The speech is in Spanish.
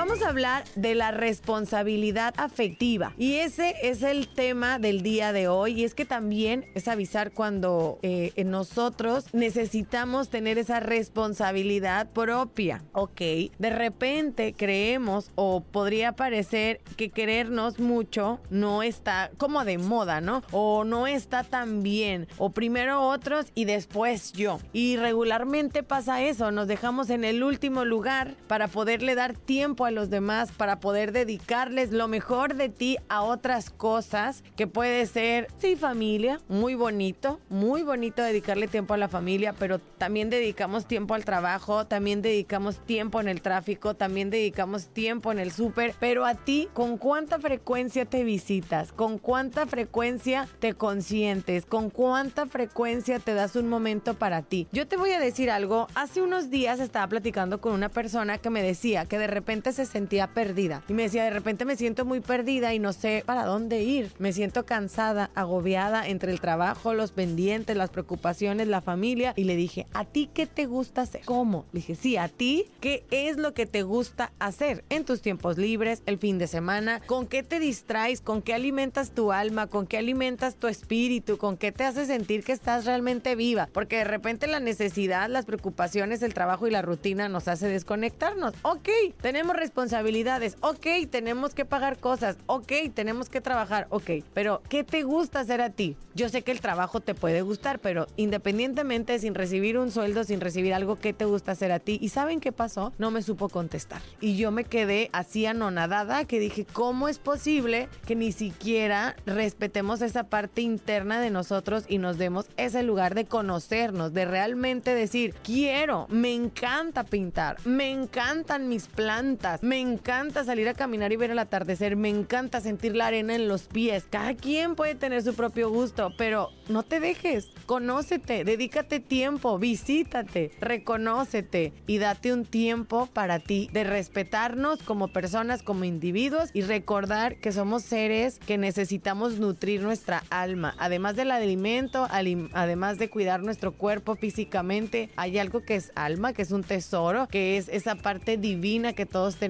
Vamos a hablar de la responsabilidad afectiva y ese es el tema del día de hoy y es que también es avisar cuando eh, nosotros necesitamos tener esa responsabilidad propia, ¿ok? De repente creemos o podría parecer que querernos mucho no está como de moda, ¿no? O no está tan bien, o primero otros y después yo. Y regularmente pasa eso, nos dejamos en el último lugar para poderle dar tiempo a los demás para poder dedicarles lo mejor de ti a otras cosas que puede ser, sí, familia, muy bonito, muy bonito dedicarle tiempo a la familia, pero también dedicamos tiempo al trabajo, también dedicamos tiempo en el tráfico, también dedicamos tiempo en el súper, pero a ti, ¿con cuánta frecuencia te visitas? ¿Con cuánta frecuencia te consientes? ¿Con cuánta frecuencia te das un momento para ti? Yo te voy a decir algo, hace unos días estaba platicando con una persona que me decía que de repente se se sentía perdida. Y me decía, de repente me siento muy perdida y no sé para dónde ir. Me siento cansada, agobiada entre el trabajo, los pendientes, las preocupaciones, la familia. Y le dije, ¿a ti qué te gusta hacer? ¿Cómo? Le dije, sí, a ti, ¿qué es lo que te gusta hacer en tus tiempos libres, el fin de semana? ¿Con qué te distraes? ¿Con qué alimentas tu alma? ¿Con qué alimentas tu espíritu? ¿Con qué te hace sentir que estás realmente viva? Porque de repente la necesidad, las preocupaciones, el trabajo y la rutina nos hace desconectarnos. Ok, tenemos responsabilidades. Ok, tenemos que pagar cosas. Ok, tenemos que trabajar. Ok, pero ¿qué te gusta hacer a ti? Yo sé que el trabajo te puede gustar, pero independientemente sin recibir un sueldo, sin recibir algo, ¿qué te gusta hacer a ti? ¿Y saben qué pasó? No me supo contestar. Y yo me quedé así anonadada que dije, ¿cómo es posible que ni siquiera respetemos esa parte interna de nosotros y nos demos ese lugar de conocernos, de realmente decir, quiero, me encanta pintar, me encantan mis plantas, me encanta salir a caminar y ver el atardecer. Me encanta sentir la arena en los pies. Cada quien puede tener su propio gusto, pero no te dejes. Conócete, dedícate tiempo, visítate, reconócete y date un tiempo para ti de respetarnos como personas, como individuos y recordar que somos seres que necesitamos nutrir nuestra alma. Además del alimento, además de cuidar nuestro cuerpo físicamente, hay algo que es alma, que es un tesoro, que es esa parte divina que todos tenemos